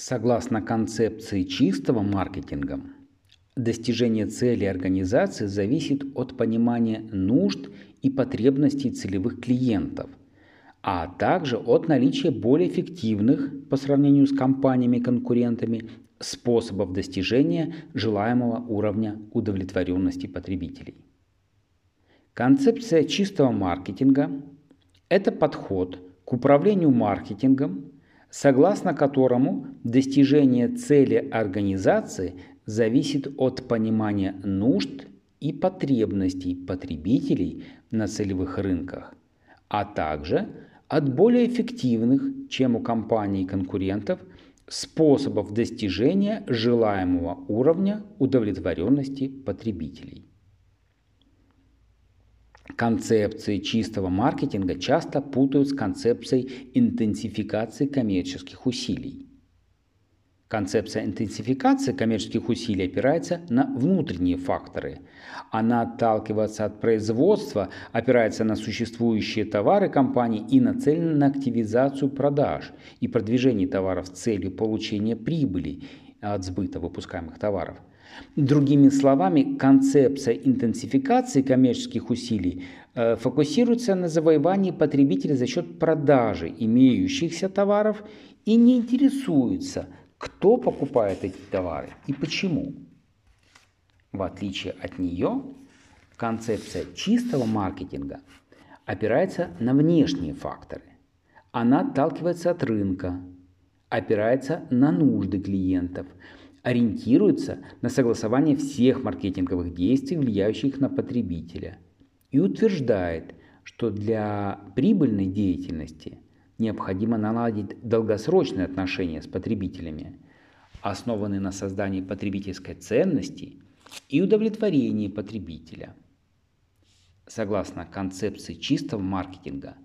Согласно концепции чистого маркетинга, достижение цели организации зависит от понимания нужд и потребностей целевых клиентов, а также от наличия более эффективных по сравнению с компаниями-конкурентами способов достижения желаемого уровня удовлетворенности потребителей. Концепция чистого маркетинга – это подход к управлению маркетингом, согласно которому достижение цели организации зависит от понимания нужд и потребностей потребителей на целевых рынках, а также от более эффективных, чем у компаний конкурентов, способов достижения желаемого уровня удовлетворенности потребителей. Концепции чистого маркетинга часто путают с концепцией интенсификации коммерческих усилий. Концепция интенсификации коммерческих усилий опирается на внутренние факторы. Она отталкивается от производства, опирается на существующие товары компании и нацелена на активизацию продаж и продвижение товаров с целью получения прибыли от сбыта выпускаемых товаров. Другими словами, концепция интенсификации коммерческих усилий э, фокусируется на завоевании потребителя за счет продажи имеющихся товаров и не интересуется – кто покупает эти товары и почему. В отличие от нее, концепция чистого маркетинга опирается на внешние факторы. Она отталкивается от рынка, опирается на нужды клиентов, ориентируется на согласование всех маркетинговых действий, влияющих на потребителя, и утверждает, что для прибыльной деятельности – необходимо наладить долгосрочные отношения с потребителями, основанные на создании потребительской ценности и удовлетворении потребителя. Согласно концепции чистого маркетинга,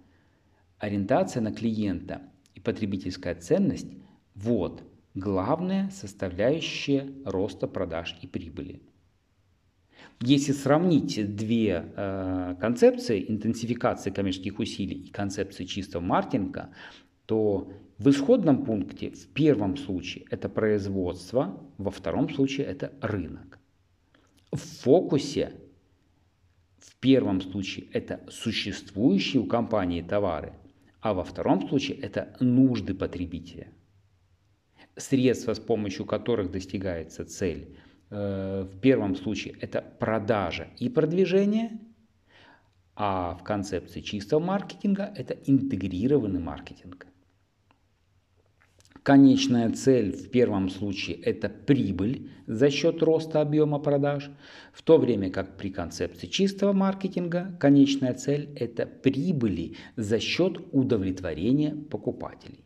ориентация на клиента и потребительская ценность – вот главная составляющая роста продаж и прибыли. Если сравнить две э, концепции интенсификации коммерческих усилий и концепции чистого маркетинга, то в исходном пункте в первом случае это производство, во втором случае это рынок. В фокусе в первом случае это существующие у компании товары, а во втором случае это нужды потребителя. Средства, с помощью которых достигается цель – Э, в первом случае это продажа и продвижение, а в концепции чистого маркетинга это интегрированный маркетинг. Конечная цель в первом случае – это прибыль за счет роста объема продаж, в то время как при концепции чистого маркетинга конечная цель – это прибыли за счет удовлетворения покупателей.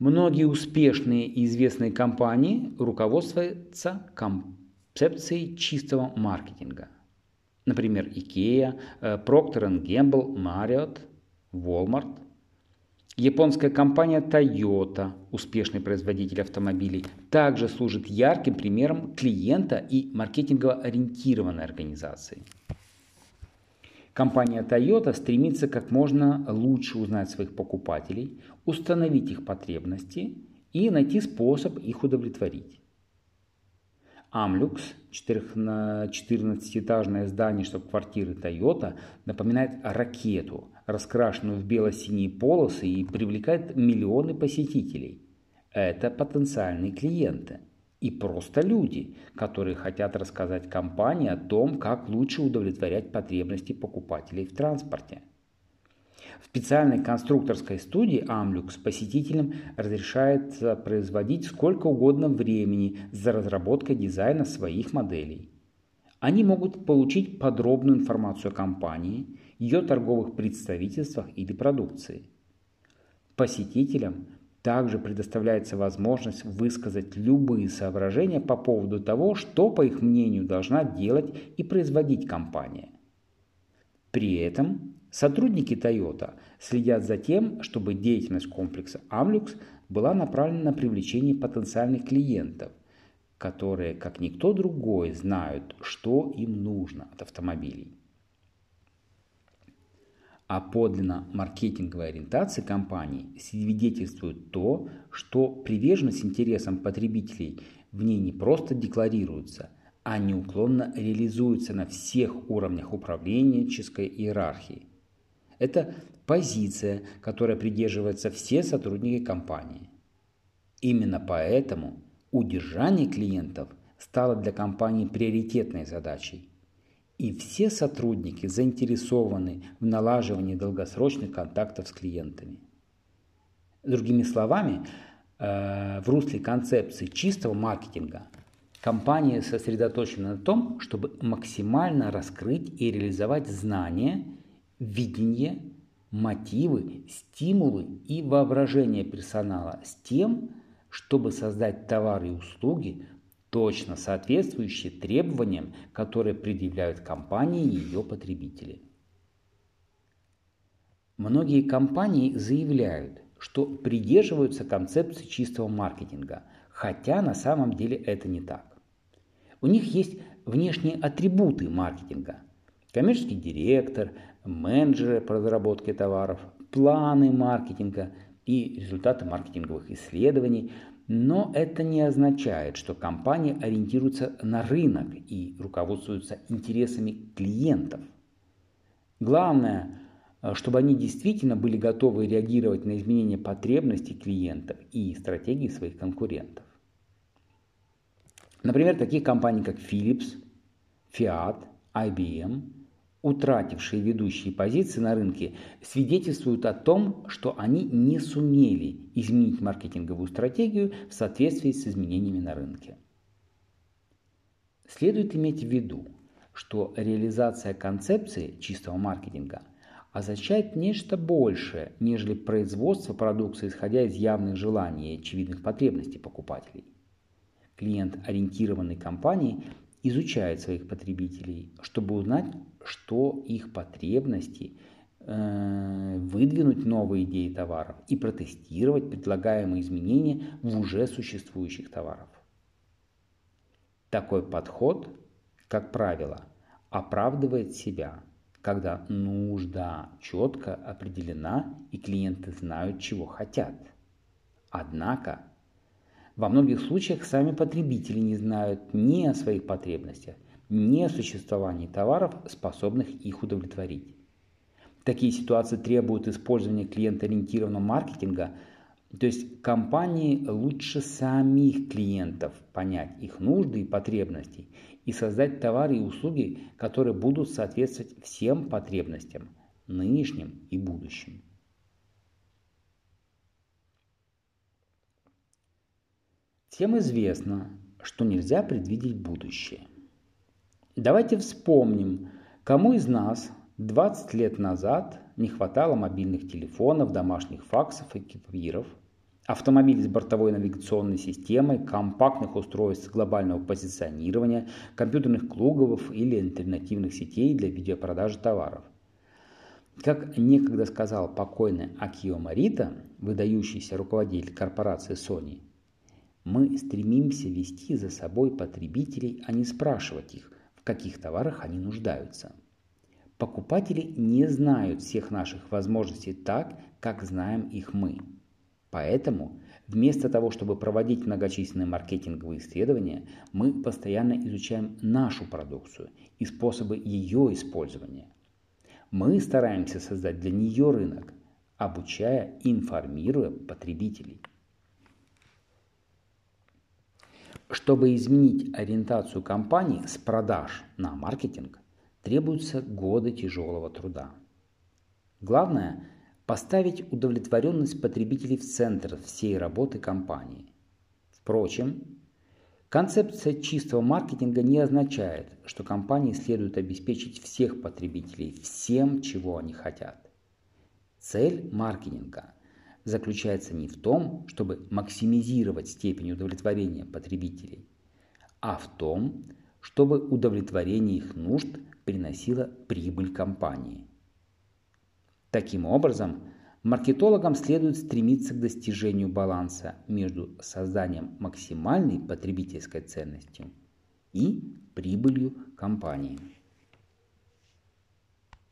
Многие успешные и известные компании руководствуются концепцией чистого маркетинга. Например, IKEA, э, Procter Gamble, Marriott, Walmart. Японская компания Toyota, успешный производитель автомобилей, также служит ярким примером клиента и маркетингово ориентированной организации. Компания Toyota стремится как можно лучше узнать своих покупателей, установить их потребности и найти способ их удовлетворить. Амлюкс, 14-этажное здание штаб-квартиры Toyota, напоминает ракету, раскрашенную в бело-синие полосы и привлекает миллионы посетителей. Это потенциальные клиенты – и просто люди, которые хотят рассказать компании о том, как лучше удовлетворять потребности покупателей в транспорте. В специальной конструкторской студии Амлюкс посетителям разрешается производить сколько угодно времени за разработкой дизайна своих моделей. Они могут получить подробную информацию о компании, ее торговых представительствах или продукции. Посетителям также предоставляется возможность высказать любые соображения по поводу того, что, по их мнению, должна делать и производить компания. При этом сотрудники Toyota следят за тем, чтобы деятельность комплекса Amlux была направлена на привлечение потенциальных клиентов, которые, как никто другой, знают, что им нужно от автомобилей. О подлинно маркетинговой ориентации компании свидетельствует то, что приверженность интересам потребителей в ней не просто декларируется, а неуклонно реализуется на всех уровнях управленческой иерархии. Это позиция, которой придерживаются все сотрудники компании. Именно поэтому удержание клиентов стало для компании приоритетной задачей и все сотрудники заинтересованы в налаживании долгосрочных контактов с клиентами. Другими словами, э, в русле концепции чистого маркетинга компания сосредоточена на том, чтобы максимально раскрыть и реализовать знания, видение, мотивы, стимулы и воображение персонала с тем, чтобы создать товары и услуги, точно соответствующие требованиям, которые предъявляют компании и ее потребители. Многие компании заявляют, что придерживаются концепции чистого маркетинга, хотя на самом деле это не так. У них есть внешние атрибуты маркетинга. Коммерческий директор, менеджеры по разработке товаров, планы маркетинга и результаты маркетинговых исследований – но это не означает, что компания ориентируется на рынок и руководствуется интересами клиентов. Главное, э, чтобы они действительно были готовы реагировать на изменения потребностей клиентов и стратегии своих конкурентов. Например, такие компании, как Philips, Fiat, IBM утратившие ведущие позиции на рынке, свидетельствуют о том, что они не сумели изменить маркетинговую стратегию в соответствии с изменениями на рынке. Следует иметь в виду, что реализация концепции чистого маркетинга означает нечто большее, нежели производство продукции, исходя из явных желаний и очевидных потребностей покупателей. Клиент ориентированной компании изучает своих потребителей, чтобы узнать, что их потребности, э, выдвинуть новые идеи товаров и протестировать предлагаемые изменения в уже существующих товарах. Такой подход, как правило, оправдывает себя, когда нужда четко определена и клиенты знают, чего хотят. Однако во многих случаях сами потребители не знают ни о своих потребностях, ни о существовании товаров, способных их удовлетворить. Такие ситуации требуют использования клиент-ориентированного маркетинга, то есть компании лучше самих клиентов понять их нужды и потребности и создать товары и услуги, которые будут соответствовать всем потребностям, нынешним и будущим. Всем известно, что нельзя предвидеть будущее. Давайте вспомним, кому из нас 20 лет назад не хватало мобильных телефонов, домашних факсов и кипиров, автомобилей с бортовой навигационной системой, компактных устройств глобального позиционирования, компьютерных клубов или альтернативных сетей для видеопродажи товаров. Как некогда сказал покойный Акио Марита, выдающийся руководитель корпорации Sony, мы стремимся вести за собой потребителей, а не спрашивать их, в каких товарах они нуждаются. Покупатели не знают всех наших возможностей так, как знаем их мы. Поэтому вместо того, чтобы проводить многочисленные маркетинговые исследования, мы постоянно изучаем нашу продукцию и способы ее использования. Мы стараемся создать для нее рынок, обучая и информируя потребителей. Чтобы изменить ориентацию компании с продаж на маркетинг, требуются годы тяжелого труда. Главное – поставить удовлетворенность потребителей в центр всей работы компании. Впрочем, концепция чистого маркетинга не означает, что компании следует обеспечить всех потребителей всем, чего они хотят. Цель маркетинга – заключается не в том, чтобы максимизировать степень удовлетворения потребителей, а в том, чтобы удовлетворение их нужд приносило прибыль компании. Таким образом, маркетологам следует стремиться к достижению баланса между созданием максимальной потребительской ценностью и прибылью компании.